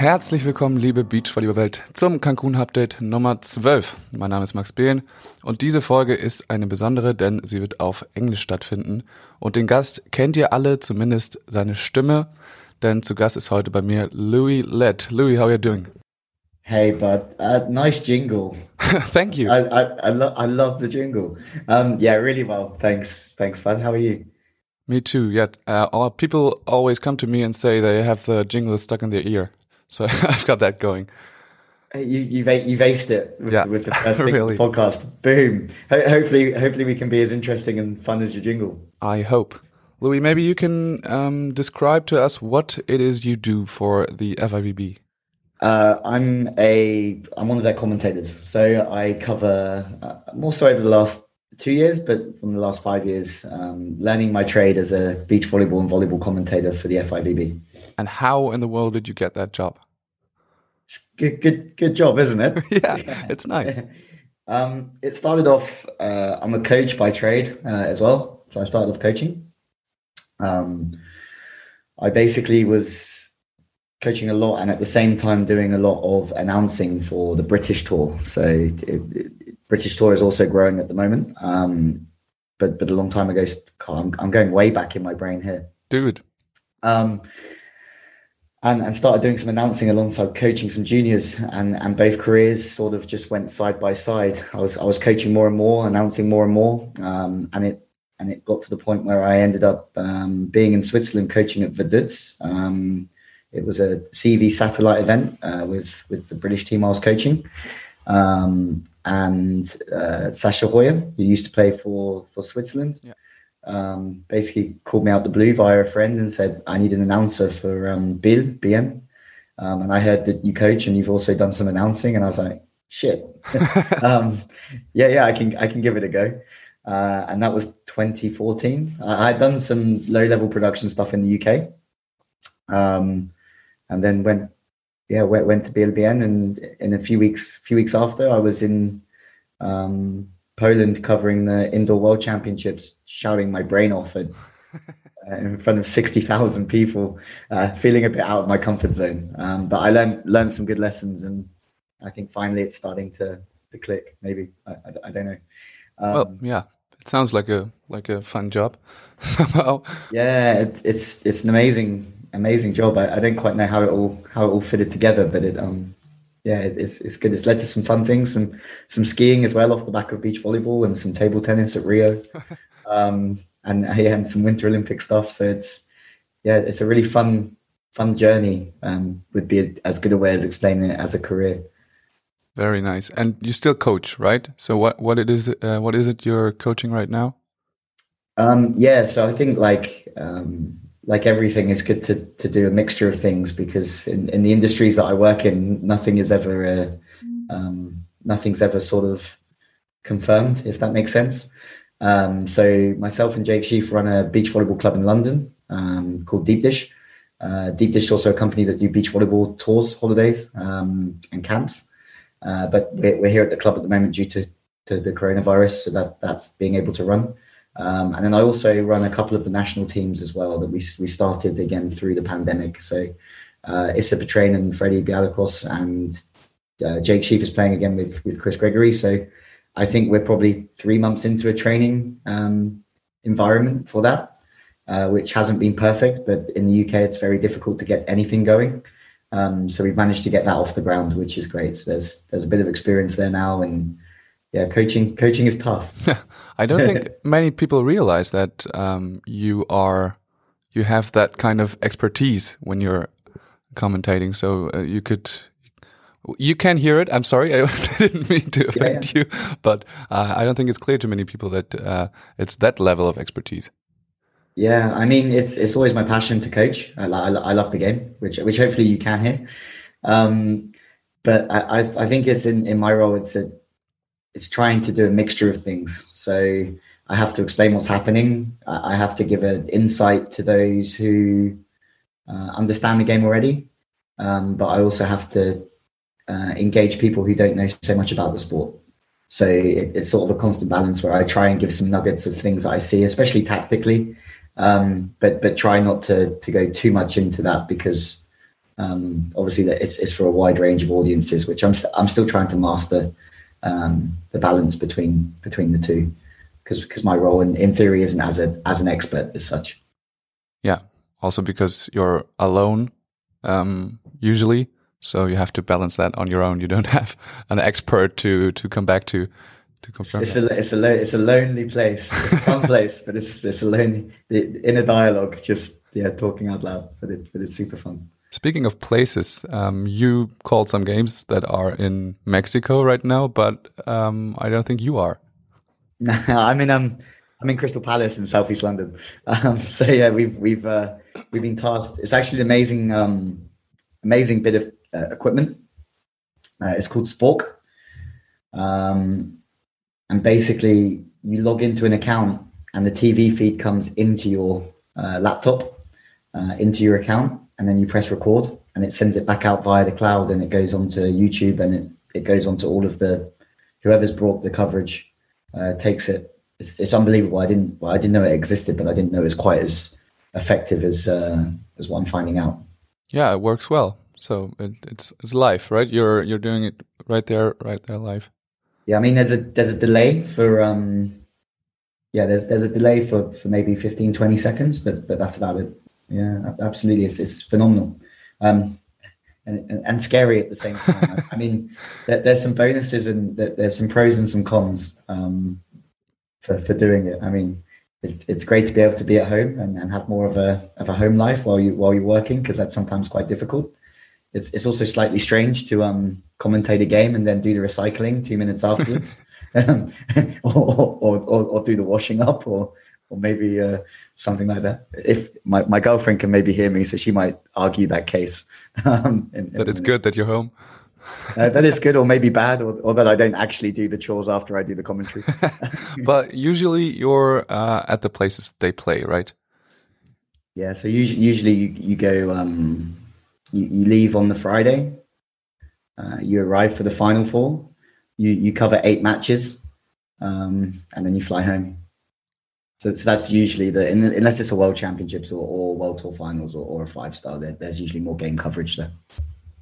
Herzlich willkommen, liebe Beachvolleyball-Welt, zum Cancun-Update Nummer 12. Mein Name ist Max Behlen und diese Folge ist eine besondere, denn sie wird auf Englisch stattfinden. Und den Gast kennt ihr alle, zumindest seine Stimme, denn zu Gast ist heute bei mir Louis Lett. Louis, how are you doing? Hey, bud. Uh, nice jingle. Thank you. I I, I, lo- I love the jingle. Um, yeah, really well. Thanks, thanks, bud. How are you? Me too. Yeah. Uh, people always come to me and say they have the jingle stuck in their ear, so I've got that going. You you've you've aced it with, Yeah, with the first really. podcast. Boom. Ho- hopefully, hopefully we can be as interesting and fun as your jingle. I hope. Lewie, maybe you can um, describe to us what it is you do for the FIVB. Uh, I'm a I'm one of their commentators, so I cover uh, more so over the last two years, but from the last five years, um, learning my trade as a beach volleyball and volleyball commentator for the FIVB. And how in the world did you get that job? It's good, good, good job, isn't it? yeah, it's nice. Um, it started off. Uh, I'm a coach by trade uh, as well, so I started off coaching. Um, I basically was coaching a lot, and at the same time doing a lot of announcing for the British tour. So, it, it- British tour is also growing at the moment. Um, but but a long time ago, I'm, I'm going way back in my brain here Dude. um, and and started doing some announcing alongside coaching some juniors, and and both careers sort of just went side by side. I was I was coaching more and more, announcing more and more, um, and it and it got to the point where I ended up um, being in Switzerland coaching at Vaduz. Um, it was a CEV satellite event uh, with with the British team I was coaching. Um, and uh, Sascha Heyer, who used to play for for Switzerland, um, basically called me out the blue via a friend and said, I need an announcer for um, Bill, BN. Um, and I heard that you coach and you've also done some announcing. And I was like, shit. um, yeah, yeah, I can, I can give it a go. Uh, and that was 2014. I had done some low level production stuff in the UK. Um, and then went, yeah, went, went to BLBN and in a few weeks, few weeks after I was in, um, Poland covering the indoor world championships, shouting my brain off at, uh, in front of 60,000 people, uh, feeling a bit out of my comfort zone. Um, but I learned, learned some good lessons and I think finally it's starting to, to click. Maybe, I, I, I don't know. Um, Well, yeah. It sounds like a like a fun job somehow. yeah, it, it's, it's an amazing, amazing job. I, I don't quite know how it all, how it all fitted together, but it, um, yeah, it's, it's good. It's led to some fun things, some, some skiing as well off the back of beach volleyball and some table tennis at Rio. um, and yeah, and some winter Olympic stuff. So it's, yeah, it's a really fun, fun journey. Um, would be as good a way as explaining it as a career. Very nice. And you still coach, right? So what what it is uh, what is it you're coaching right now? Um, yeah, so I think like um, like everything is good to to do a mixture of things because in, in the industries that I work in, nothing is ever uh, um, nothing's ever sort of confirmed, if that makes sense. Um, so myself and Jake Sheaf run a beach volleyball club in London um, called Deep Dish. Uh, Deep Dish is also a company that do beach volleyball tours, holidays, um, and camps. Uh, but we're, we're here at the club at the moment due to to the coronavirus, so that that's being able to run. Um, and then I also run a couple of the national teams as well that we we started again through the pandemic. So uh, Issa Batrane and Freddie Bialakos and uh, Jake Sheaf is playing again with with Chris Gregory. So I think we're probably three months into a training um, environment for that, uh, which hasn't been perfect. But in the UK, it's very difficult to get anything going. Um, so we've managed to get that off the ground, which is great. So there's there's a bit of experience there now, and yeah, coaching coaching is tough. I don't think many people realize that um, you are you have that kind of expertise when you're commentating. So uh, you could you can hear it. I'm sorry, I didn't mean to offend you, but uh, I don't think it's clear to many people that uh, it's that level of expertise. Yeah, I mean, it's it's always my passion to coach. I, I, I love the game, which which hopefully you can hear. Um, but I, I I think it's in in my role. It's a it's trying to do a mixture of things. So I have to explain what's happening. I have to give an insight to those who uh, understand the game already. Um, but I also have to uh, engage people who don't know so much about the sport. So it, it's sort of a constant balance where I try and give some nuggets of things that I see, especially tactically, um, but but try not to to go too much into that because Um, obviously, that it's, it's for a wide range of audiences, which I'm st- I'm still trying to master um, the balance between between the two, because because my role in, in theory isn't as a as an expert as such. Yeah, also because you're alone um, usually, so you have to balance that on your own. You don't have an expert to to come back to to confirm. It's, it's a it's a lo- it's a lonely place. It's a fun place, but it's it's a lonely the inner dialogue. Just yeah, talking out loud, but it but it's super fun. Speaking of places, um, you called some games that are in Mexico right now, but um, I don't think you are. I'm in um I'm in Crystal Palace in Southeast London. Um, so yeah, we've we've uh, we've been tasked. It's actually an amazing um, amazing bit of uh, equipment. Uh, it's called Spork, um, and basically you log into an account, and the TV feed comes into your uh, laptop, uh, into your account, and then you press record, and it sends it back out via the cloud, and it goes onto YouTube, and it it goes onto all of the whoever's brought the coverage uh, takes it. It's, it's unbelievable. I didn't well, I didn't know it existed, but I didn't know it was quite as effective as uh, as what I'm finding out. Yeah, it works well. So it, it's it's live, right? You're you're doing it right there, right there, live. Yeah, I mean, there's a there's a delay for um, yeah, there's there's a delay for for maybe 15, 20 seconds, but but that's about it. Yeah, absolutely, it's it's phenomenal. Um, and, and, scary at the same time. I mean, there, there's some bonuses and there's some pros and some cons um, for for doing it. I mean, it's it's great to be able to be at home and, and have more of a of a home life while you while you're working because that's sometimes quite difficult. It's it's also slightly strange to um commentate a game and then do the recycling two minutes afterwards, or, or, or or do the washing up or or maybe uh, something like that. If my, my girlfriend can maybe hear me, so she might argue that case. Um, in, in that it's good that you're home. uh, that is good, or maybe bad, or, or, that I don't actually do the chores after I do the commentary. but usually you're uh, at the places they play, right? Yeah. So usually, usually you, you go, um, you, you, leave on the Friday. Uh, you arrive for the final four. You you cover eight matches, um, and then you fly home. So, so that's usually the unless it's a world championships or, or world tour finals or, or a five star. There, there's usually more game coverage there.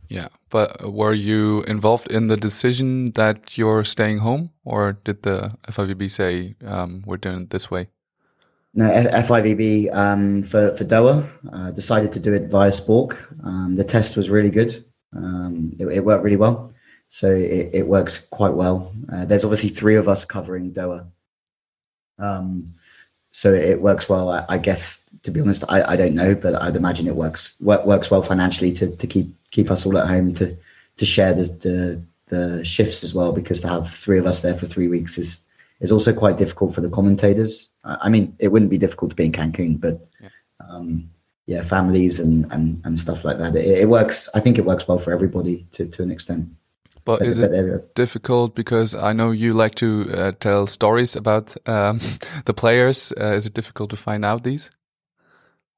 Yeah, but were you involved in the decision that you're staying home, or did the FIVB say um, we're doing it this way? No, FIVB um, for for Doha uh, decided to do it via Spork. Um, the test was really good. Um, it, it, worked really well, so it, it works quite well. Uh, there's obviously three of us covering Doha. Um, so it works well. I, I guess to be honest, I, I, don't know, but I'd imagine it works work, works well financially to, to keep keep us all at home to to share the, the, the shifts as well. Because to have three of us there for three weeks is is also quite difficult for the commentators. I mean, it wouldn't be difficult to be in Cancun, but yeah, um, yeah families and, and and stuff like that. It, it works. I think it works well for everybody to to an extent. But, is it difficult because I know you like to uh, tell stories about um, the players? Uh, is it difficult to find out these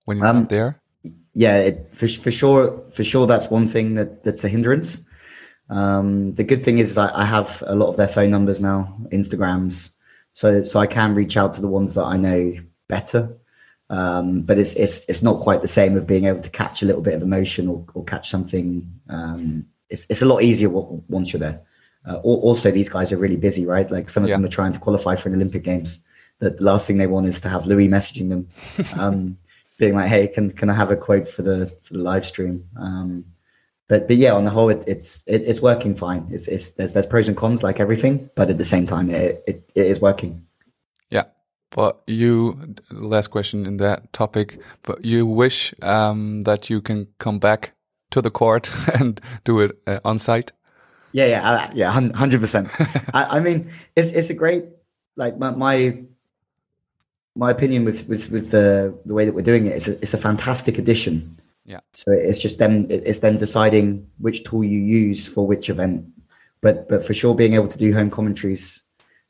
when you're um, not there? Yeah, it, for for sure, for sure, that's one thing that that's a hindrance. Um, the good thing is I, I, have a lot of their phone numbers now, Instagrams, so so I can reach out to the ones that I know better. Um, but it's it's it's not quite the same of being able to catch a little bit of emotion or, or catch something um, it's, it's a lot easier once you're there. Uh, also, these guys are really busy, right? Like some of yeah. them are trying to qualify for an Olympic Games. The last thing they want is to have Lewie messaging them, um, being like, "Hey, can can I have a quote for the for the live stream?" Um, but but yeah, on the whole, it, it's it, it's working fine. It's, it's there's there's pros and cons like everything, but at the same time, it it, it is working. Yeah, but you last question in that topic, but you wish um, that you can come back to the court and do it uh, on site? Yeah, yeah, uh, yeah, hundred percent. I mean, it's it's a great like my my, my opinion with with with the the way that we're doing it. It's a it's a fantastic addition. Yeah. So it's just them. It's then deciding which tool you use for which event. But but for sure, being able to do home commentaries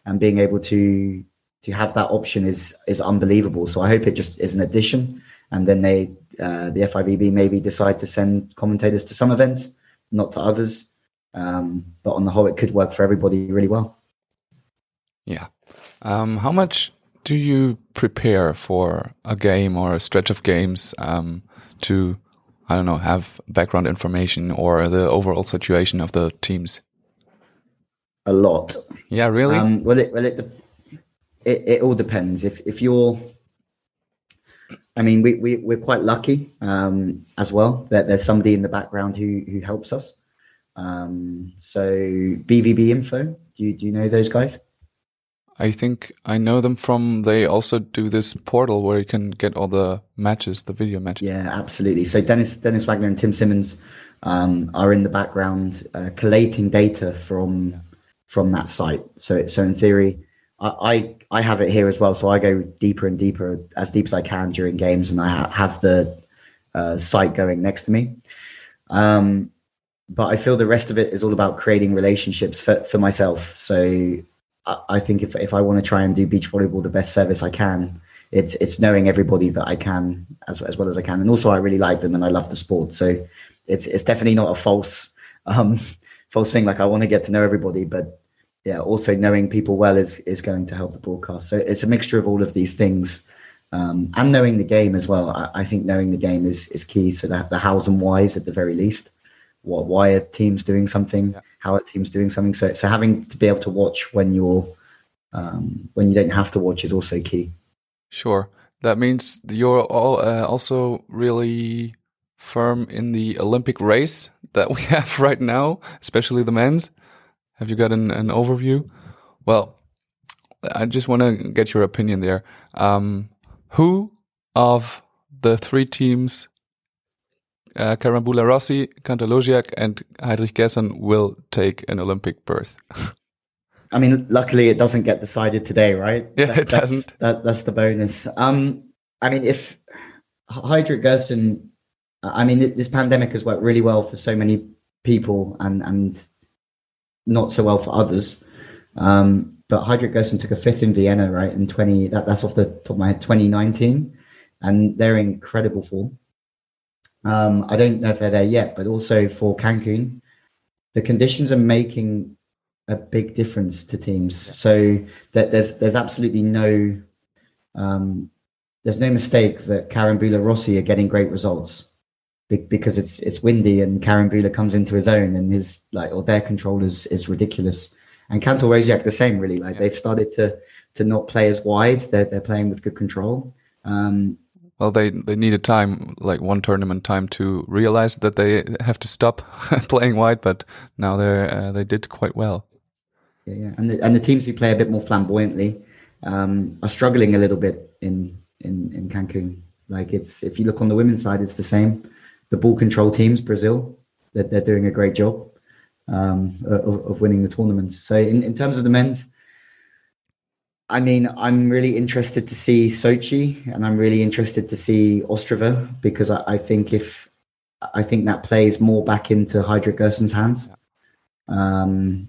and being able to to have that option is is unbelievable. So I hope it just is an addition, and then they uh, the FIVB maybe decide to send commentators to some events, not to others. Um, but on the whole, it could work for everybody really well. Yeah. Um, how much do you prepare for a game or a stretch of games um, to I don't know, have background information or the overall situation of the teams? A lot. Yeah, really. Um, well, it well it, it it all depends. If if you're, I mean, we we we're quite lucky um, as well that there's somebody in the background who who helps us. Um, so BVB Info, do you do you know those guys? I think I know them from. They also do this portal where you can get all the matches, the video matches. Yeah, absolutely. So Dennis Dennis Wagner and Tim Simmons um, are in the background uh, collating data from from that site. So so in theory, I, I, I have it here as well. So I go deeper and deeper as deep as I can during games, and I ha- have the uh, site going next to me. Um, but I feel the rest of it is all about creating relationships for, for myself. So I think if if I want to try and do beach volleyball the best service I can, it's it's knowing everybody that I can as as well as I can, and also I really like them and I love the sport. So it's it's definitely not a false um, false thing. Like I want to get to know everybody, but yeah, also knowing people well is is going to help the broadcast. So it's a mixture of all of these things. Um, and knowing the game as well. I, I, think knowing the game is is key. So that the hows and whys at the very least what why are team's doing something, yeah. how are team's doing something. So so having to be able to watch when you're um, when you don't have to watch is also key. Sure, that means you're all uh, also really firm in the Olympic race that we have right now, especially the men's. Have you got an, an overview? Well, I just want to get your opinion there. Um, who of the three teams uh, Carambula Rossi, Kantor and Heidrich Gerson will take an Olympic berth. I mean, luckily it doesn't get decided today, right? Yeah, that, it doesn't. That's, that, that's the bonus. Um, I mean, if Heidrich Gerson, I mean, this pandemic has worked really well for so many people and and not so well for others. Um, but Heidrich Gerson took a fifth in Vienna, right? In 20, that, that's off the top of my head, 2019. And they're in incredible form. Um, I don't know if they're there yet, but also for Cancun, the conditions are making a big difference to teams. So that there's there's absolutely no um, there's no mistake that Carambula Rossi are getting great results because it's it's windy and Carambula comes into his own and his like or their control is is ridiculous. And Kantor Rosiak the same really like yeah. they've started to to not play as wide. They're they're playing with good control. Um, well, they they needed time, like one tournament time, to realize that they have to stop playing wide. But now they uh, they did quite well. Yeah, yeah, and the, and the teams who play a bit more flamboyantly um, are struggling a little bit in in in Cancun. Like it's if you look on the women's side, it's the same. The ball control teams, Brazil, they're, they're doing a great job um, of, of winning the tournaments. So in, in terms of the men's, I mean, I'm really interested to see Sochi and I'm really interested to see Ostrava because I, I think if I think that plays more back into Heidrich Gerson's hands. Um,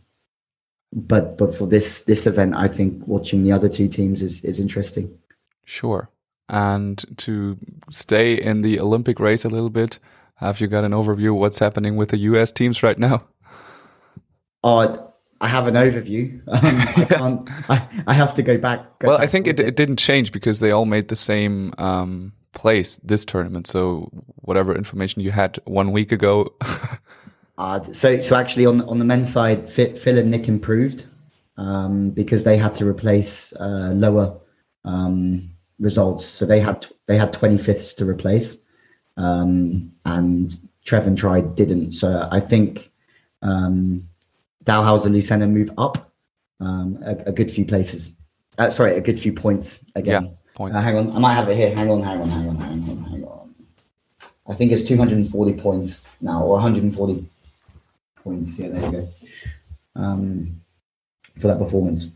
but but for this this event, I think watching the other two teams is is interesting. Sure. And to stay in the Olympic race a little bit, have you got an overview of what's happening with the US teams right now? Oh, I have an overview. Um, I can't. I, I have to go back. Go well, back I think it, it, didn't change because they all made the same um, place this tournament. So whatever information you had one week ago. uh, so so actually on on the men's side, Phil and Nick improved um, because they had to replace uh, lower um, results. So they had they had twenty fifths to replace, um, and Trev and Tri didn't. So I think. Um, and Lucena move up um, a, a, good few places. Uh, sorry, a good few points again. Yeah, point. Uh, hang on, I might have it here. Hang on, hang on, hang on, hang on, hang on. I think it's 240 points now, or 140 points. Yeah, there you go. Um, for that performance.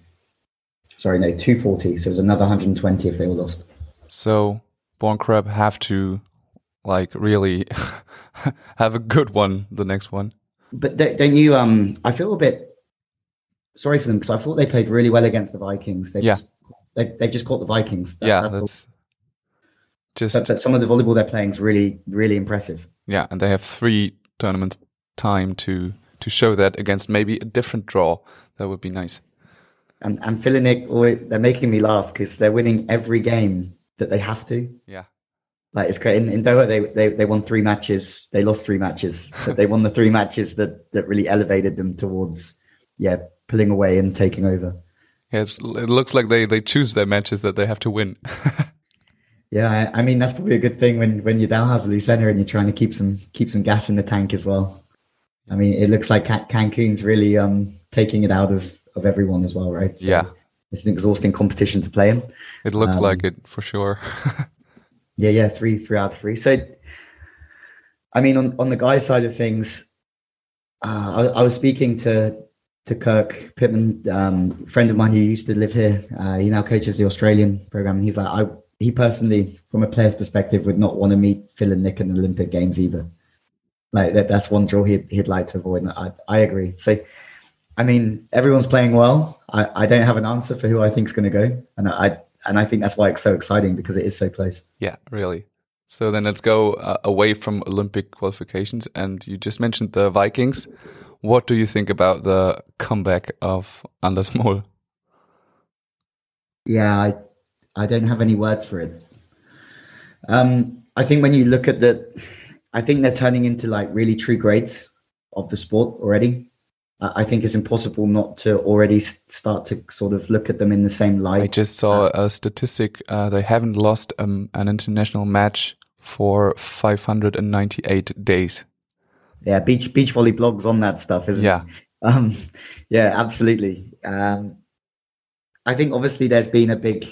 Sorry, no, 240. So it was another 120 if they were lost. So Bourne Crabb have to like really have a good one the next one but don't you? Um, I feel a bit sorry for them because I thought they played really well against the Vikings. They yeah. just they they've just caught the Vikings. That, yeah, that's, that's just. But, but, some of the volleyball they're playing is really really impressive. Yeah, and they have three tournaments time to to show that against maybe a different draw. That would be nice. And and Phil they're making me laugh because they're winning every game that they have to. Yeah. Like it's great. In, in Doha, they, they they won three matches. They lost three matches, but they won the three matches that that really elevated them towards yeah pulling away and taking over. Yeah, it looks like they they choose their matches that they have to win. yeah, I, I, mean that's probably a good thing when when you're down Hazalou Center and you're trying to keep some keep some gas in the tank as well. I mean, it looks like Cancun's really um taking it out of of everyone as well, right? So yeah, it's an exhausting competition to play in. It looks um, like it for sure. Yeah, yeah, three, three out of three. So, I mean, on, on the guys' side of things, uh, I, I, was speaking to to Kirk Pittman, um, friend of mine who used to live here. Uh, he now coaches the Australian program. And he's like, I he personally, from a player's perspective, would not want to meet Phil and Nick in the Olympic Games either. Like that, that's one draw he'd, he'd like to avoid. And I, I agree. So, I mean, everyone's playing well. I, I don't have an answer for who I think is going to go, and I and I think that's why it's so exciting because it is so close. Yeah, really. So then let's go uh, away from Olympic qualifications. And you just mentioned the Vikings. What do you think about the comeback of Anders Mol? Yeah, I, I don't have any words for it. Um, I think when you look at the, I think they're turning into like really true greats of the sport already. I think it's impossible not to already start to sort of look at them in the same light. I just saw uh, a statistic. Uh, they haven't lost um, an international match for 598 days. Yeah, beach Beachvolleyblog's on that stuff, isn't yeah. it? Um, yeah, absolutely. Um, I think obviously there's been a big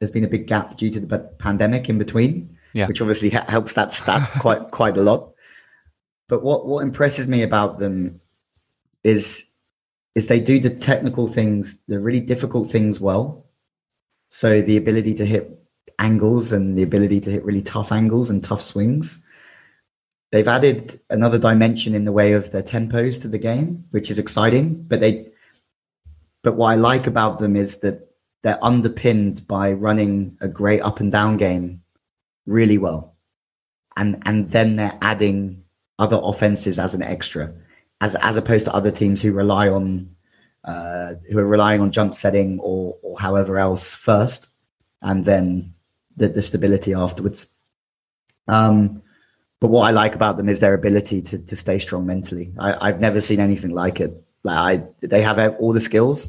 there's been a big gap due to the pandemic in between, yeah. which obviously ha- helps that stat quite quite a lot. But what what impresses me about them is is they do the technical things, the really difficult things well. So the ability to hit angles and the ability to hit really tough angles and tough swings. They've added another dimension in the way of their tempos to the game, which is exciting. But they, but what I like about them is that they're underpinned by running a great up and down game really well, and and then they're adding other offenses as an extra as as opposed to other teams who rely on uh, who are relying on jump setting or or however else first, and then the, the stability afterwards. Um, but what I like about them is their ability to to stay strong mentally. I, have never seen anything like it. Like I, they have all the skills,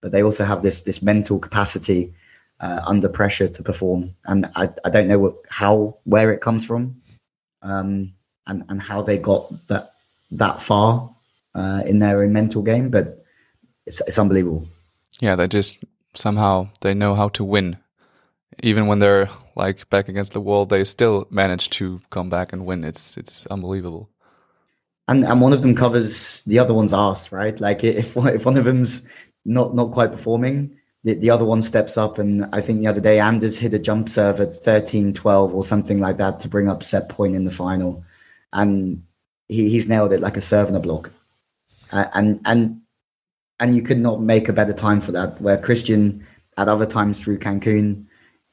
but they also have this this mental capacity uh, under pressure to perform. And I, I don't know what, how where it comes from, um, and and how they got that that far uh, in their own mental game, but it's, it's unbelievable. Yeah, they just somehow they know how to win, even when they're like back against the wall. They still manage to come back and win. It's it's unbelievable. And and one of them covers the other one's ass, right? Like if if one of them's not not quite performing, the, the other one steps up. And I think the other day, Anders hit a jump serve at 13 12 or something like that to bring up set point in the final. And he, he's nailed it like a serve and a block. Uh, and and and you could not make a better time for that. Where Christian at other times through Cancun,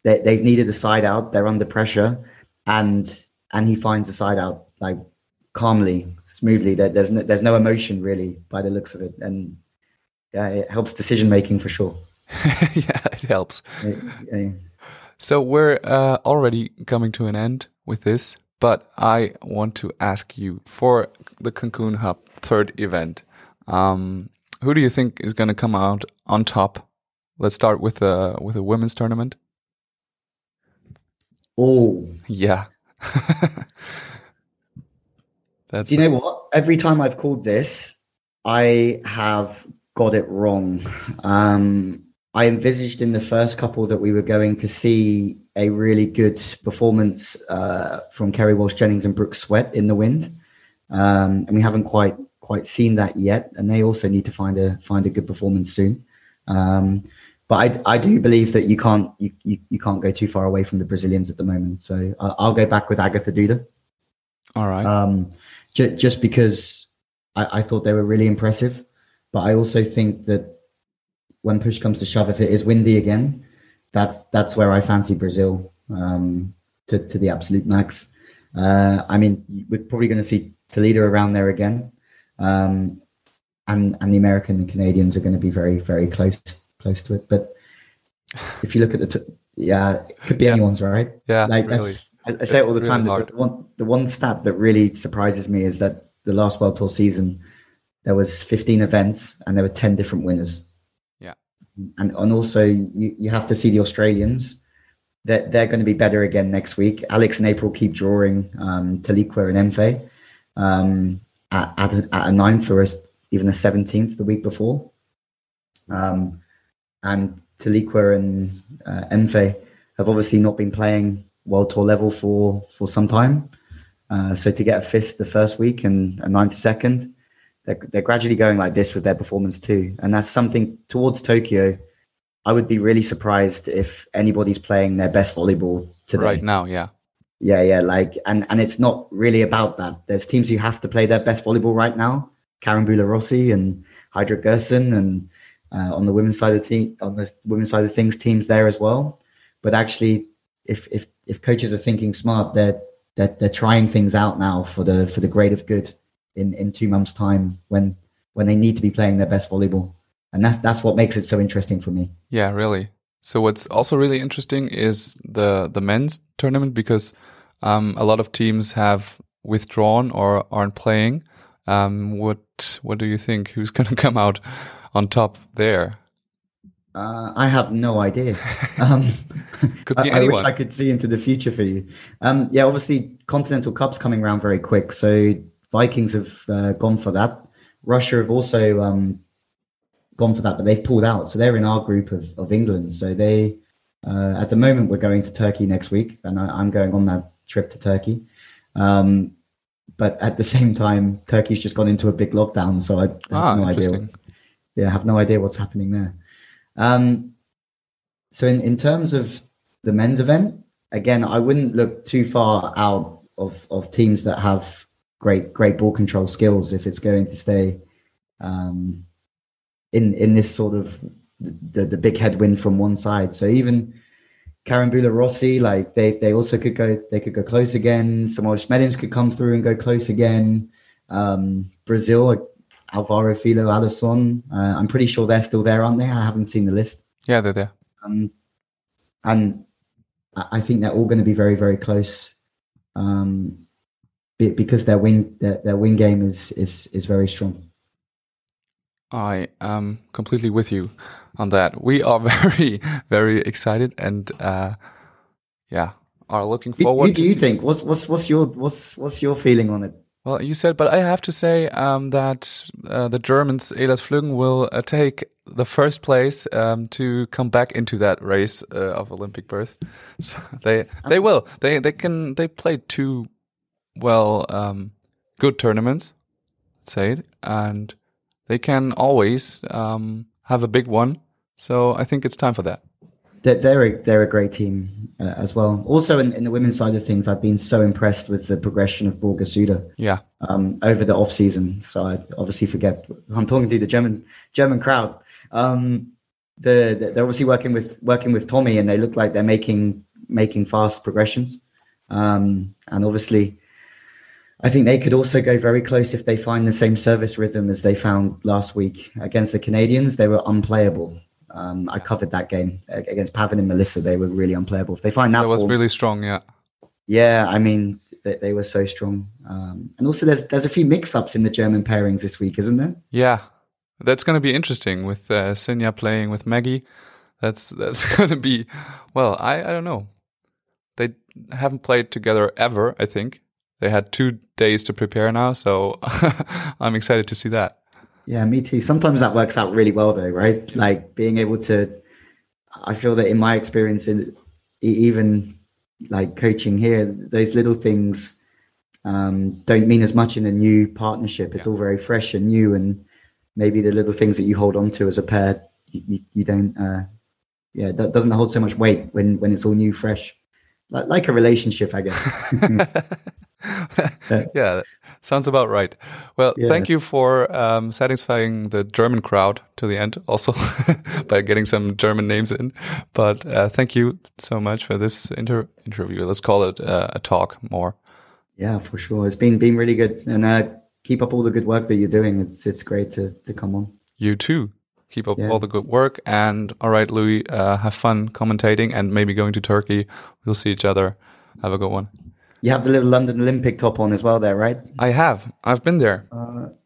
they, they've needed a side out. They're under pressure, and and he finds a side out like calmly, smoothly. There, there's no, there's no emotion really by the looks of it, and yeah, it helps decision making for sure. yeah, it helps. Yeah, yeah. So we're uh, already coming to an end with this. But I want to ask you for the Cancun Hub third event, um, who do you think is going to come out on top? Let's start with the with a women's tournament. Oh, yeah. That's. Do you know what? Every time I've called this, I have got it wrong. Um, I envisaged in the first couple that we were going to see a really good performance uh, from Kerry Walsh Jennings and Brooke Sweat in the wind, um, and we haven't quite quite seen that yet. And they also need to find a find a good performance soon. Um, but I, I do believe that you can't you, you, you, can't go too far away from the Brazilians at the moment. So uh, I'll go back with Agatha Duda. All right. Um, j- just because I, I thought they were really impressive, but I also think that when push comes to shove, if it is windy again, that's that's where I fancy Brazil um, to to the absolute max. Uh, I mean, we're probably going to see Toledo around there again, um, and and the American and Canadians are going to be very very close close to it. But if you look at the t- Yeah, it could be yeah. anyone's, right? Yeah, like really. that's. I, I say it all the time. the, one, the one stat that really surprises me is that the last World Tour season, there was 15 events and there were 10 different winners. And and also you you have to see the Australians. That they're, they're going to be better again next week. Alex and April keep drawing um, Taliqua and Enfe um, at, at, a, a ninth or a, even a 17th the week before. Um, and Taliqua and uh, Enfe have obviously not been playing World Tour level for, for some time. Uh, so to get a fifth the first week and a ninth second, they're, they're gradually going like this with their performance too. And that's something towards Tokyo. I would be really surprised if anybody's playing their best volleyball today. Right now, yeah. Yeah, yeah. Like, and, and it's not really about that. There's teams who have to play their best volleyball right now. Carambula Rossi and Heidrich Gerson and uh, on the women's side of the team, on the women's side of things, teams there as well. But actually, if if if coaches are thinking smart, they're they're, they're trying things out now for the for the great of good in in two months' time when when they need to be playing their best volleyball, and that's that's what makes it so interesting for me. Yeah, really. So what's also really interesting is the the men's tournament because um, a lot of teams have withdrawn or aren't playing. Um, what what do you think? Who's going to come out on top there? Uh, I have no idea. Um, could be I. I wish I could see into the future for you. Um, yeah, obviously, Continental Cup's coming around very quick, so Vikings have uh, gone for that. Russia have also um, gone for that, but they've pulled out. So they're in our group of, of England. So they, uh, at the moment, we're going to Turkey next week, and I, am going on that trip to Turkey. Um, but at the same time, Turkey's just gone into a big lockdown, so I have ah, no idea yeah, I have no idea what's happening there. Um, so in, in terms of the men's event, again, I wouldn't look too far out of, of teams that have great great ball control skills if it's going to stay um, in in this sort of the, the big headwind from one side. So even Carambula Rossi, like they they also could go they could go close again. Samoa Smedins could come through and go close again. Um, Brazil Alvaro Filho, Alison. Uh, I'm pretty sure they're still there, aren't they? I haven't seen the list. Yeah, they're there. Um, and I think they're all going to be very, very close. Um, because their wing their, their wing game is is is very strong. I am completely with you on that. We are very very excited and uh, yeah, are looking forward. Who, do you think? What's what's what's your what's what's your feeling on it? Well, you said, but I have to say um, that uh, the Germans, Ehlers Flüggen, will uh, take the first place um, to come back into that race uh, of Olympic berth. So they they will. They they can. They played two well um, good tournaments, let's say it, and they can always um, have a big one. So I think it's time for that they're they're a, they're a great team uh, as well. Also, in, in, the women's side of things, I've been so impressed with the progression of Borger Sude. Yeah. Um, over the off season, so I obviously forget I'm talking to the German German crowd. Um, the, the, they're obviously working with working with Tommy, and they look like they're making making fast progressions. Um, and obviously, I think they could also go very close if they find the same service rhythm as they found last week against the Canadians. They were unplayable um, I covered that game against Pavan and Melissa. They were really unplayable. If they find that, it was form, really strong. Yeah, yeah. I mean, they, they were so strong. Um, and also, there's there's a few mix-ups in the German pairings this week, isn't there? Yeah, that's going to be interesting with uh, Sinja playing with Maggie. That's that's going to be well. I I don't know. They haven't played together ever. I think they had two days to prepare now, so I'm excited to see that. Yeah, me too. Sometimes that works out really well, though, right? Like being able to. I feel that in my experience, in even like coaching here, those little things um, don't mean as much in a new partnership. It's yeah. all very fresh and new, and maybe the little things that you hold on to as a pair, you, you don't. Uh, yeah, that doesn't hold so much weight when when it's all new, fresh, like, like a relationship, I guess. yeah, sounds about right. Well, yeah. thank you for um, satisfying the German crowd to the end, also by getting some German names in. But uh, thank you so much for this inter interview. Let's call it uh, a talk more. Yeah, for sure. It's been been really good, and uh, keep up all the good work that you're doing. It's it's great to to come on. You too. Keep up Yeah. all the good work. And all right, Lewie, uh, have fun commentating and maybe going to Turkey. We'll see each other. Have a good one. You have the little London Olympic top on as well, there, right? I have. I've been there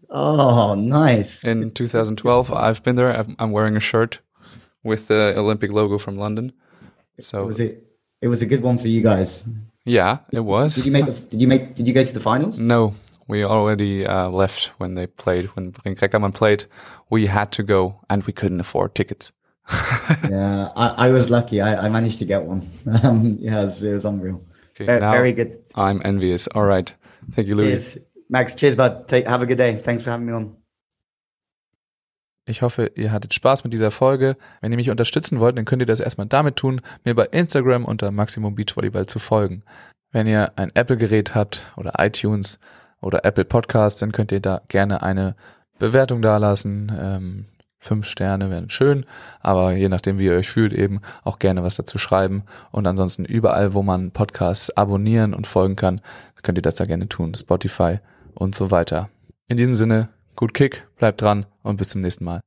Oh, nice. in 2012. I've been there. I'm, I'm wearing a shirt with the Olympic logo from London. So Was it? It was a good one for you guys. yeah, it was. Did you make? Did you make? Did you go to the finals? No, we already uh, left when they played. When Brink Reckermann played, we had to go, and we couldn't afford tickets. yeah, I, I was lucky. I, I managed to get one. Um, yeah, it was, it was unreal. Okay, Very, now very good. I'm envious. All right, thank you, Louis. Cheers, Max. Cheers, bud. Take, have a good day. Thanks for having me on. Ich hoffe, ihr hattet Spaß mit dieser Folge. Wenn ihr mich unterstützen wollt, dann könnt ihr das erstmal damit tun, mir bei Instagram unter Maximum Beachvolleyball zu folgen. Wenn ihr ein Apple-Gerät habt oder iTunes oder Apple Podcast, dann könnt ihr da gerne eine Bewertung dalassen. Ähm, fünf Sterne wären schön, aber je nachdem, wie ihr euch fühlt, eben auch gerne was dazu schreiben. Und ansonsten überall, wo man Podcasts abonnieren und folgen kann, könnt ihr das da gerne tun. Spotify und so weiter. In diesem Sinne, gut Kick, bleibt dran und bis zum nächsten Mal.